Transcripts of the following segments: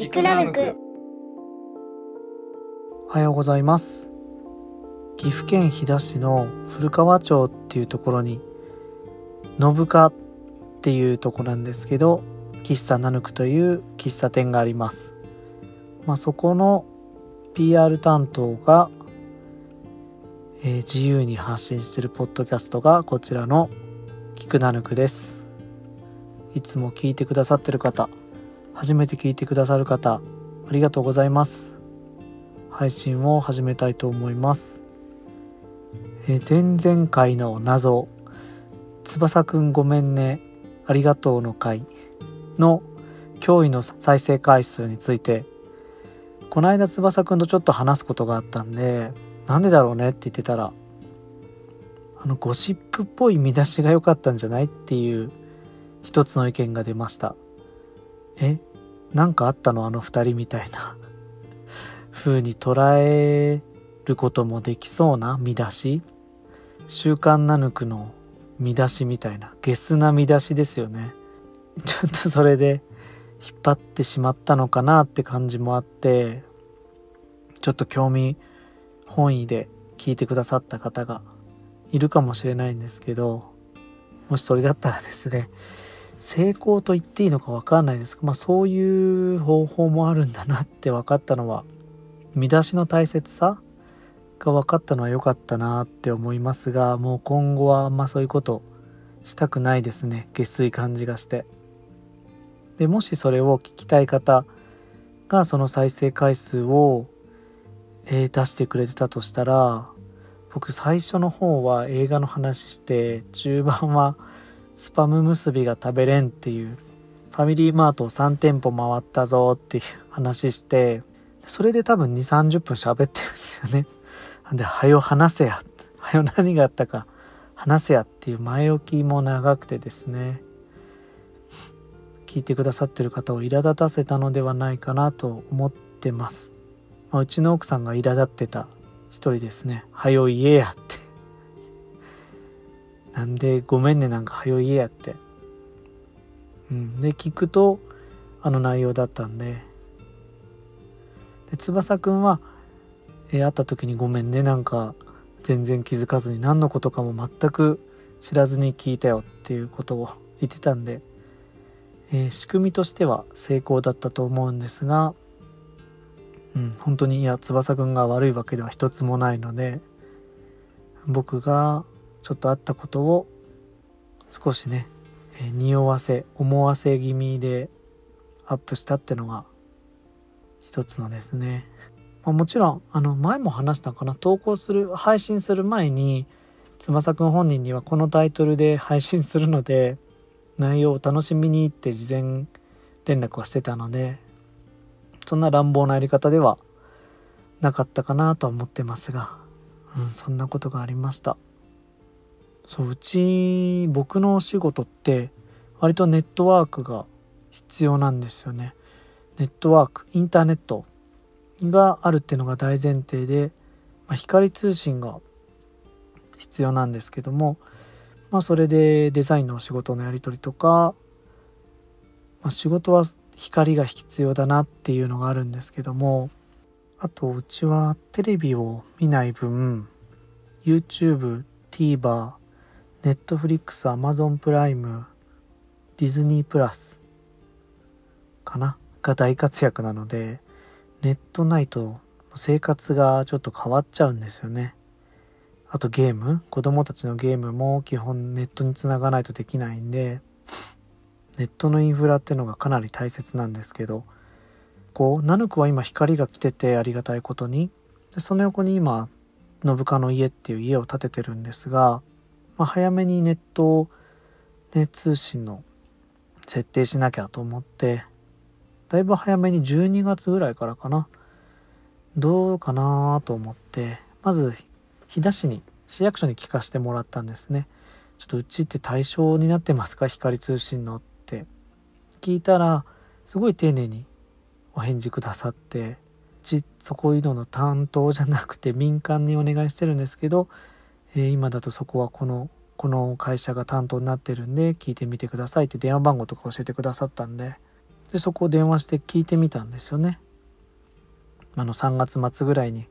聞くなぬく。おはようございます。岐阜県飛騨市の古川町っていうところに信家っていうとこなんですけど喫茶ナヌクという喫茶店があります。まあそこの PR 担当が、えー自由に発信してるポッドキャストがこちらの聞くナヌクです。いつも聞いてくださってる方初めて聞いてくださる方ありがとうございます。配信を始めたいと思います、え前々回の謎翼くんごめんねありがとうの回の驚異の再生回数についてこの間翼くんとちょっと話すことがあったんでなんでだろうねって言ってたらあのゴシップっぽい見出しが良かったんじゃないっていう一つの意見が出ました。えなんかあったのあの二人みたいな。風に捉えることもできそうな見出し。週刊ナヌクの見出しみたいな。ゲスな見出しですよね。ちょっとそれで引っ張ってしまったのかなって感じもあってちょっと興味本位で聞いてくださった方がいるかもしれないんですけどもしそれだったらですね成功と言っていいのか分かんないです。まあそういう方法もあるんだなって分かったのは見出しの大切さが分かったのは良かったなって思いますがもう今後はあんまそういうことしたくないですね。下水感じがして。でもしそれを聞きたい方がその再生回数を、えー出してくれてたとしたら僕最初の方は映画の話して中盤はスパム結びが食べれんっていうファミリーマートを3店舗回ったぞっていう話してそれで多分2 3 0分喋ってるんですよね。なんで「はよ話せや」「はよ何があったか。話せや」っていう前置きも長くてですね。聞いてくださってる方を苛立たせたのではないかなと思ってます、まあうちの奥さんが苛立ってた一人ですね「はよ言えや」って。なんでごめんねなんかはよ言えやって。うん。で聞くとあの内容だったんで。で翼くんは、えー会った時にごめんねなんか全然気づかずに何のことかも全く知らずに聞いたよっていうことを 言ってたんで、えー仕組みとしては成功だったと思うんですが、うん、本当にいや翼くんが悪いわけでは一つもないので僕がちょっとあったことを少しね、えー匂わせ思わせ気味でアップしたってのが一つのですね、まあ、もちろんあの前も話したかな。投稿する配信する前に翼くん本人にはこのタイトルで配信するので内容を楽しみにって事前連絡はしてたのでそんな乱暴なやり方ではなかったかなとは思ってますが、うん、そんなことがありました。そううち僕のお仕事って割とネットワークが必要なんですよね。ネットワークインターネットがあるっていうのが大前提で、まあ、光通信が必要なんですけども、まあ、それでデザインのお仕事のやり取りとか、まあ、仕事は光が必要だなっていうのがあるんですけどもあとうちはテレビを見ない分 YouTube、TVer、Netflix、Amazon プライム、ディズニープラスかな？が大活躍なのでネットないと生活がちょっと変わっちゃうんですよね。あとゲーム？子供たちのゲームも基本ネットにつながないとできないんでネットのインフラっていうのがかなり大切なんですけどこうナヌクは今光が来ててありがたいことに。でその横に今信家の家っていう家を建ててるんですが、まあ、早めにネット、ね、通信の設定しなきゃと思ってだいぶ早めに12月ぐらいからかなどうかなと思ってまず飛騨市に市役所に聞かせてもらったんですね。ちょっとうちって対象になってますか？光通信のって。聞いたらすごい丁寧にお返事くださってうちそこいうのの担当じゃなくて民間にお願いしてるんですけど、えー今だとそこはこのこの会社が担当になってるんで聞いてみてくださいって電話番号とか教えてくださったんで。でそこを電話して聞いてみたんですよね。あの3月末ぐらいに、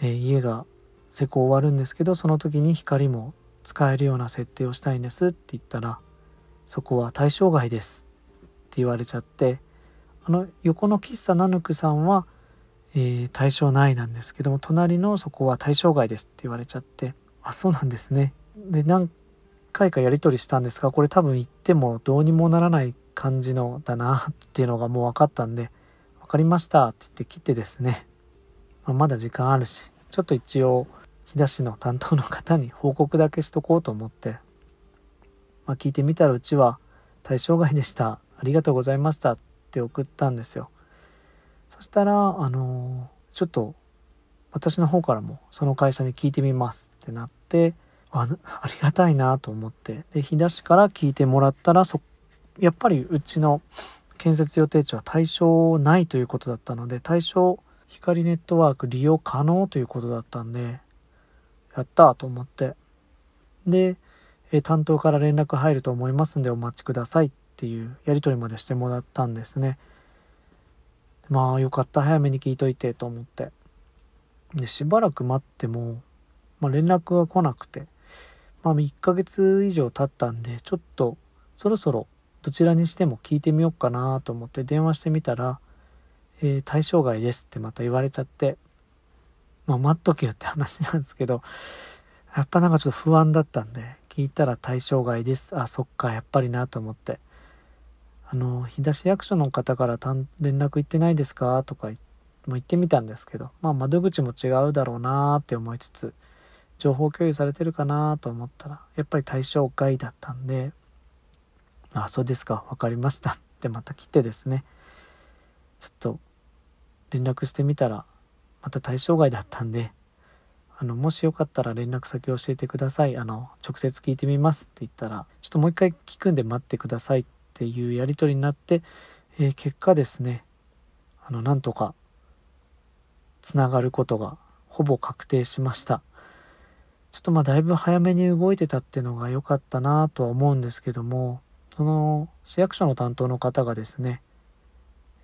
えー、家が施工終わるんですけどその時に光も使えるような設定をしたいんですって言ったらそこは対象外ですって言われちゃってあの横の喫茶ナヌクさんは、えー、対象内なんですけども隣のそこは対象外ですって言われちゃってあそうなんですね。で何回かやり取りしたんですがこれ多分言ってもどうにもならない感じのだなっていうのがもう分かったんで分かりましたって言って切ってですね、まあ、まだ時間あるしちょっと一応日田市の担当の方に報告だけしとこうと思って、まあ、聞いてみたらうちは対象外でした。ありがとうございましたって送ったんですよ。そしたらあの、ちょっと私の方からもその会社に聞いてみますってなってあありがたいなと思ってで日田市から聞いてもらったらそやっぱりうちの建設予定地は対象ないということだったので対象光ネットワーク利用可能ということだったんでやったと思って。でえ担当から連絡入ると思いますんでお待ちくださいっていうやり取りまでしてもらったんですね。まあよかった早めに聞いといてと思ってでしばらく待っても、まあ、連絡が来なくてまあ1ヶ月以上経ったんでちょっとそろそろどちらにしても聞いてみようかなと思って電話してみたら、えー、対象外ですってまた言われちゃって、まあ待っとけよって話なんですけど、やっぱなんかちょっと不安だったんで、聞いたら対象外です。あ、そっか、やっぱりなと思って。あの、日田市役所の方から連絡行ってないですか？とかも言ってみたんですけど、まあ窓口も違うだろうなって思いつつ、情報共有されてるかなと思ったら、やっぱり対象外だったんで、あ、そうですか、分かりましたってまた来てですね、ちょっと連絡してみたら、また対象外だったんで、あの、もしよかったら連絡先教えてください。あの、直接聞いてみますって言ったら、ちょっともう一回聞くんで待ってくださいってていうやり取りになって、えー、結果ですね、あの、なんとか、つながることがほぼ確定しました。ちょっとまあだいぶ早めに動いてたっていうのが良かったなとは思うんですけども、その市役所の担当の方がですね、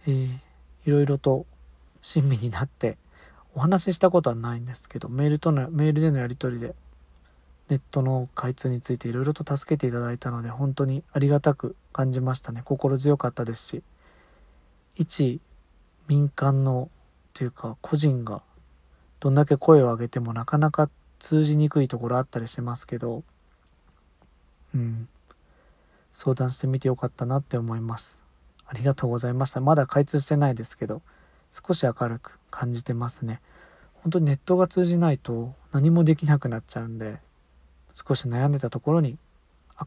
えー、いろいろと親身になってお話ししたことはないんですけどメールとのメールでのやり取りでネットの開通についていろいろと助けていただいたので本当にありがたく感じましたね心強かったですし一民間のというか個人がどんだけ声を上げてもなかなか通じにくいところあったりしてますけどうん相談してみてよかったなって思います。ありがとうございました。まだ開通してないですけど、少し明るく感じてますね。本当にネットが通じないと何もできなくなっちゃうんで、少し悩んでたところに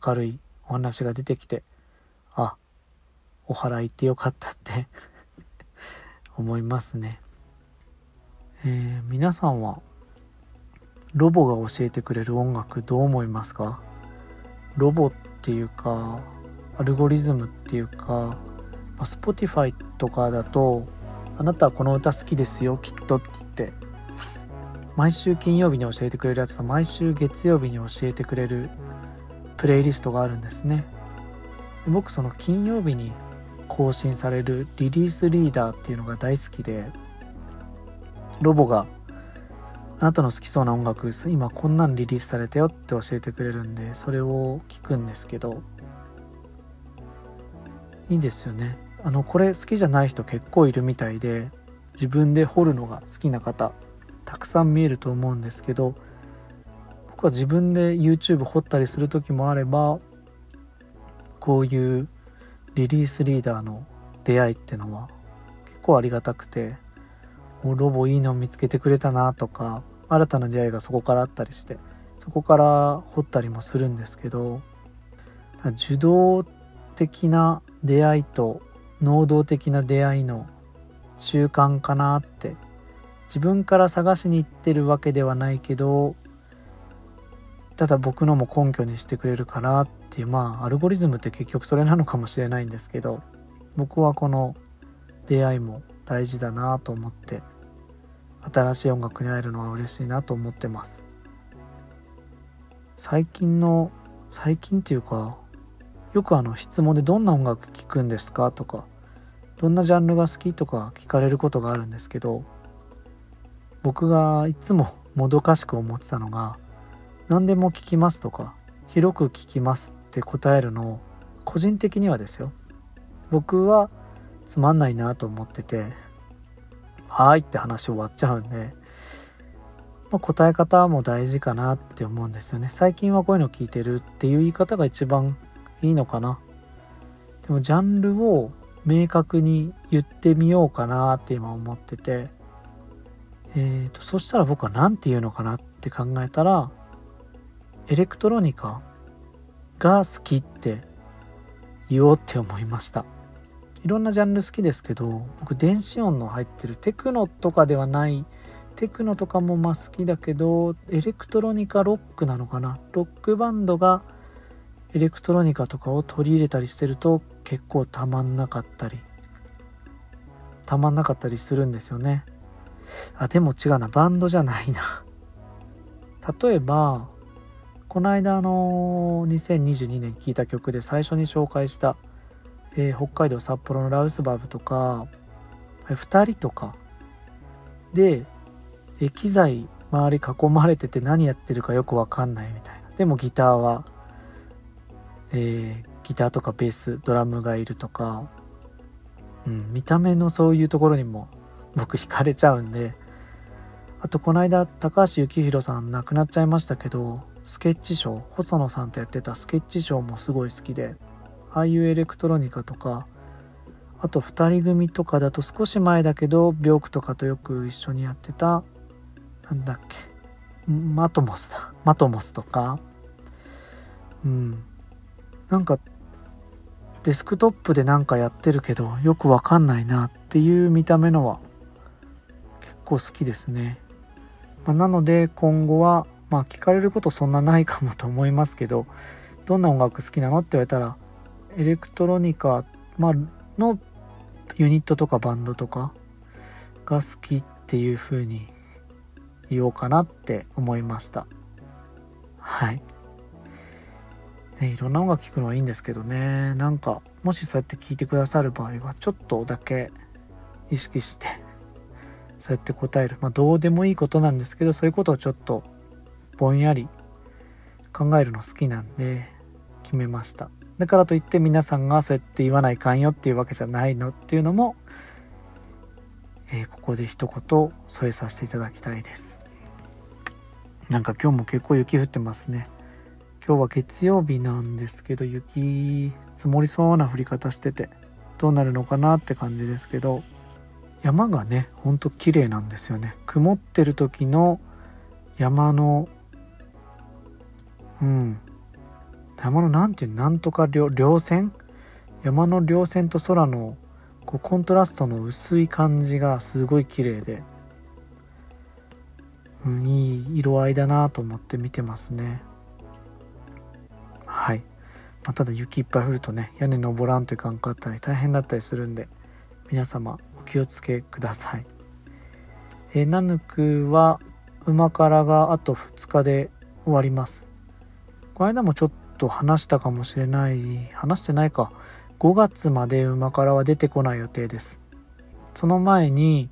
明るいお話が出てきて、あ、お祓いってよかったって 思いますね。えー、皆さんはロボが教えてくれる音楽どう思いますか？ロボっていうかアルゴリズムっていうか、まあ、Spotify とかだと「あなたはこの歌好きですよきっと」って言って毎週金曜日に教えてくれるやつと毎週月曜日に教えてくれるプレイリストがあるんですね。で僕その金曜日に更新されるリリースリーダーっていうのが大好きでロボがあなたの好きそうな音楽今こんなんリリースされたよって教えてくれるんでそれを聞くんですけどいいですよね。あのこれ好きじゃない人結構いるみたいで自分で掘るのが好きな方。たくさん見えると思うんですけど僕は自分で YouTube 掘ったりする時もあればこういうリリースリーダーの出会いってのは結構ありがたくてロボいいの見つけてくれたなとか新たな出会いがそこからあったりしてそこから掘ったりもするんですけど受動的な出会いと能動的な出会いの習慣かなって自分から探しに行ってるわけではないけどただ僕のも根拠にしてくれるからっていうまあアルゴリズムって結局それなのかもしれないんですけど僕はこの出会いも大事だなと思って新しい音楽に会えるのは嬉しいなと思ってます最近の最近っていうかよくあの質問で「どんな音楽聴くんですか?」とか「どんなジャンルが好き?」とか聞かれることがあるんですけど僕がいつももどかしく思ってたのが「何でも聞きます」とか「広く聞きます」って答えるのを個人的にはですよ。僕はつまんないなと思ってて「はい」って話終わっちゃうんで、まあ、答え方も大事かなって思うんですよね。最近はこういうの聞いてるっていう言い方が一番いいのかな。でもジャンルを明確に言ってみようかなって今思っててえーと、そしたら僕は何て言うのかなって考えたらエレクトロニカが好きって言おうって思いました。いろんなジャンル好きですけど僕電子音の入ってるテクノとかではないテクノとかもまあ好きだけどエレクトロニカロックなのかな？ロックバンドがエレクトロニカとかを取り入れたりしてると結構たまんなかったりたまんなかったりするんですよね。あでも違うな。バンドじゃないな。例えばこの間あの2022年聴いた曲で最初に紹介した、えー、北海道札幌のラウスバブとか2人とか。で、え機材周り囲まれてて何やってるかよくわかんないみたいな。でもギターは、えー、ギターとかベースドラムがいるとか、うん、見た目のそういうところにも僕惹かれちゃうんで。あとこの間高橋幸宏さん亡くなっちゃいましたけどスケッチショー細野さんとやってたスケッチショーもすごい好きでああいうエレクトロニカとかあと2人組とかだと少し前だけどビョークとかとよく一緒にやってたなんだっけマトモスだ。マトモスとか。うん。なんかデスクトップでなんかやってるけどよくわかんないなっていう見た目のは構好きですね、まあ、なので今後はまあ聞かれることそんなないかもと思いますけどどんな音楽好きなのって言われたらエレクトロニカ、まのユニットとかバンドとかが好きっていう風に言おうかなって思いました。はい。ねいろんな音楽聴くのはいいんですけどね。なんかもしそうやって聞いてくださる場合はちょっとだけ意識してそうやって答える。まあどうでもいいことなんですけどそういうことをちょっとぼんやり考えるの好きなんで決めました。だからといって皆さんがそうやって言わないかんよっていうわけじゃないのっていうのも、えー、ここで一言添えさせていただきたいです。なんか今日も結構雪降ってますね。今日は月曜日なんですけど雪積もりそうな降り方しててどうなるのかなって感じですけど。山がねほんと綺麗なんですよね。曇ってる時の山のうん。山のなんていうなんとか稜線？山の稜線と空のこうコントラストの薄い感じがすごい綺麗で、うん、いい色合いだなと思って見てますね。はい、まあ、ただ雪いっぱい降るとね屋根登らんといかんかったり大変だったりするんで皆様気をつけください。えー、ナヌクは馬からがあと2日で終わります。この間もちょっと話したかもしれない話してないか。5月まで馬からは出てこない予定です。その前に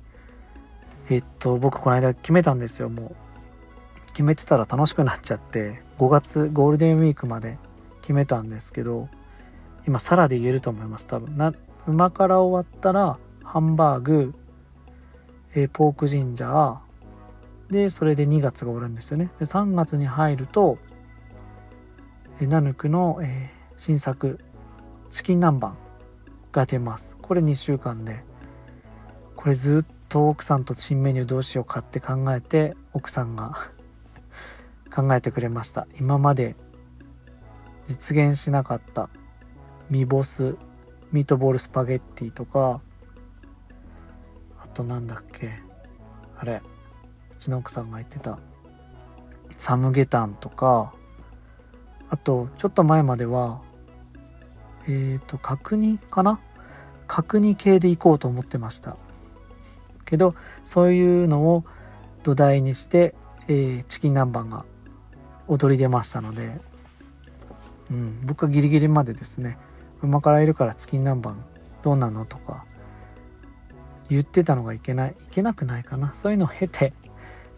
えっと僕この間決めたんですよ。もう決めてたら楽しくなっちゃって5月ゴールデンウィークまで決めたんですけど今サラで言えると思います。多分。な馬から終わったらハンバーグ、え、ポークジンジャー。でそれで2月が終わるんですよね。で3月に入ると、え、ナヌクの、え、新作チキン南蛮が出ます。これ2週間で。これずっと奥さんと新メニューどうしようかって考えて奥さんが 考えてくれました。今まで実現しなかったミボスミートボールスパゲッティとかとなんだっけ？あれうちの奥さんが言ってた。サムゲタンとか。あとちょっと前まではえっ、ー、と角煮かな？角煮系で行こうと思ってました。けどそういうのを土台にして、えー、チキン南蛮が踊り出ましたので。うん、僕はギリギリまでですね。馬からいるからチキン南蛮どうなの？とか言ってたのがいけないいけなくないかな。そういうのを経て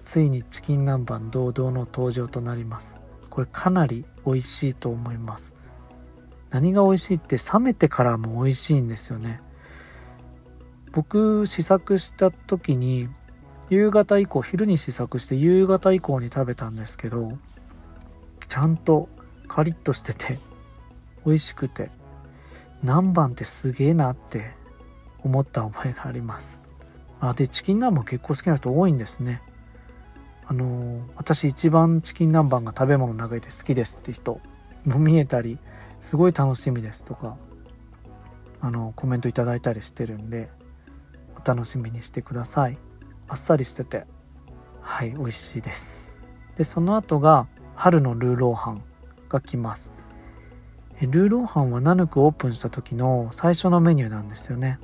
ついにチキン南蛮堂々の登場となります。これかなり美味しいと思います。何が美味しいって冷めてからも美味しいんですよね。僕試作した時に夕方以降昼に試作して夕方以降に食べたんですけどちゃんとカリッとしてて美味しくて南蛮ってすげえなって思った覚えがあります。あでチキン南蛮結構好きな人多いんですね。あの私一番チキン南蛮が食べ物の中で好きですって人も見えたりすごい楽しみですとかあのコメントいただいたりしてるんでお楽しみにしてください。あっさりしててはい美味しいです。でその後が春のルーローハンが来ます。ルーローハンはナヌクオープンした時の最初のメニューなんですよね。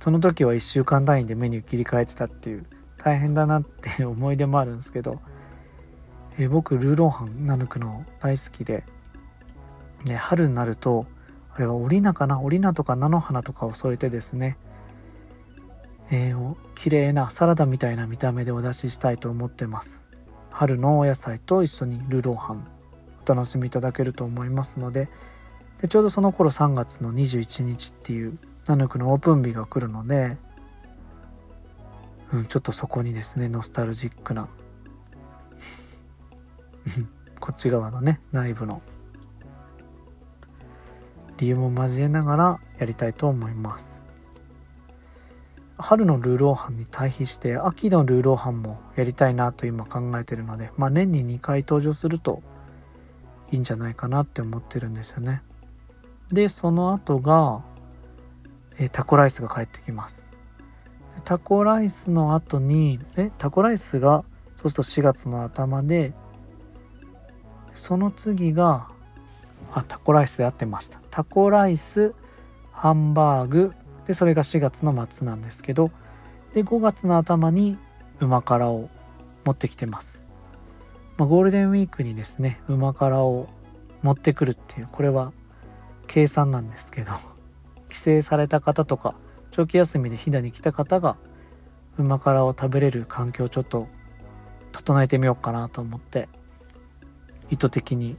その時は1週間単位でメニュー切り替えてたっていう大変だなって思い出もあるんですけど、え僕ルーローハンナヌクの大好きで、ね、春になるとあれはオリナかなオリナとか菜の花とかを添えてですねえー、綺麗なサラダみたいな見た目でお出ししたいと思ってます。春のお野菜と一緒にルーローハンお楽しみいただけると思いますのででちょうどその頃3月の21日っていうナヌクのオープン日が来るので、うん、ちょっとそこにですねノスタルジックな こっち側のね内部の理由も交えながらやりたいと思います春のルーローハンに対比して秋のルーローハンもやりたいなと今考えてるので、まあ、年に2回登場するといいんじゃないかなって思ってるんですよね。でその後が、えタコライスが帰ってきます。タコライスの後にえタコライスがそうすると4月の頭でその次があタコライスで合ってました。タコライスハンバーグ。でそれが4月の末なんですけどで5月の頭に旨辛を持ってきてます、まあ、ゴールデンウィークにですね旨辛を持ってくるっていうこれは計算なんですけど。省された方とか長期休みで飛騨に来た方が旨辛を食べれる環境をちょっと整えてみようかなと思って意図的に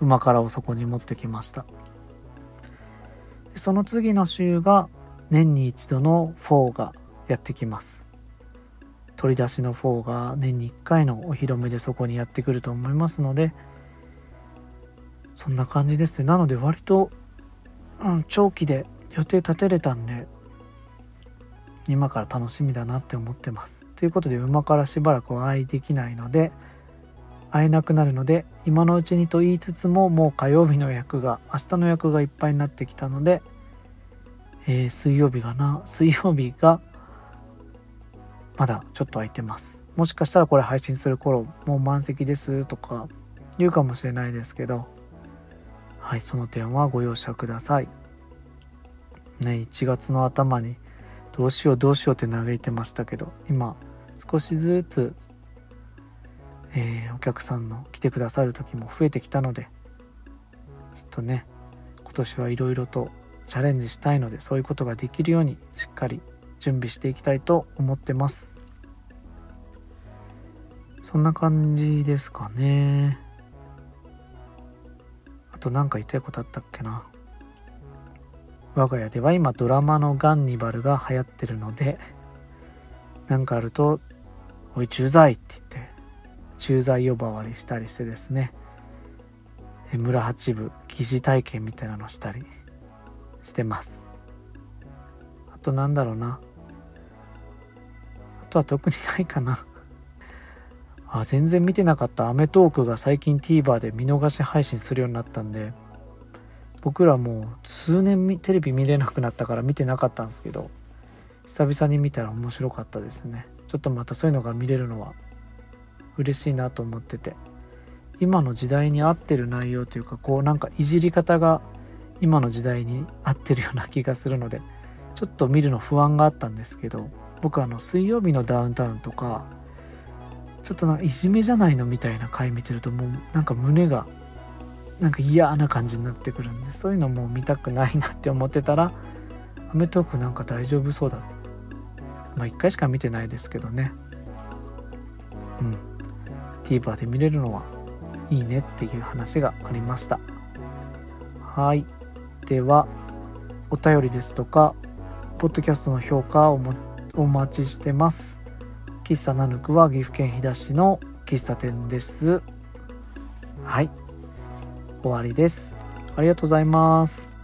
旨辛をそこに持ってきました。その次の週が年に一度の4がやってきます。取り出しの4が年に1回のお披露目でそこにやってくると思いますのでそんな感じですね。なので割と、うん、長期で予定立てれたんで今から楽しみだなって思ってますということで馬からしばらくお会いできないので会えなくなるので今のうちにと言いつつももう火曜日の予約が明日の予約がいっぱいになってきたのでえー、水曜日がな、水曜日がまだちょっと空いてます。もしかしたらこれ配信する頃もう満席ですとか言うかもしれないですけど、はい、その点はご容赦ください。ね、1月の頭にどうしようどうしようって嘆いてましたけど、今少しずつ、えー、お客さんの来てくださる時も増えてきたので、きっとね、今年はいろいろとチャレンジしたいのでそういうことができるようにしっかり準備していきたいと思ってます。そんな感じですかね。あと何か言いたいことあったっけな。我が家では今ドラマのガンニバルが流行ってるので何かあると「おい駐在!」って言って駐在呼ばわりしたりしてですね。村八部疑似体験みたいなのしたりしてます。あとなんだろうな。あとは特にないかな。あ全然見てなかった『アメトーーク』が最近 TVer で見逃し配信するようになったんで僕らもう数年テレビ見れなくなったから見てなかったんですけど久々に見たら面白かったですね。ちょっとまたそういうのが見れるのは嬉しいなと思ってて。今の時代に合ってる内容というかこうなんかいじり方が今の時代に合ってるような気がするのでちょっと見るの不安があったんですけど僕あの水曜日のダウンタウンとかちょっとなんかいじめじゃないのみたいな回見てるともうなんか胸がなんか嫌な感じになってくるんでそういうのも見たくないなって思ってたら『アメトーーク』なんか大丈夫そうだ。まあ1回しか見てないですけどね。うん。TVer で見れるのはいいねっていう話がありました。はい。ではお便りですとかポッドキャストの評価をお待ちしてます。喫茶ナヌクは岐阜県飛騨市の喫茶店です。はい。終わりです。ありがとうございます。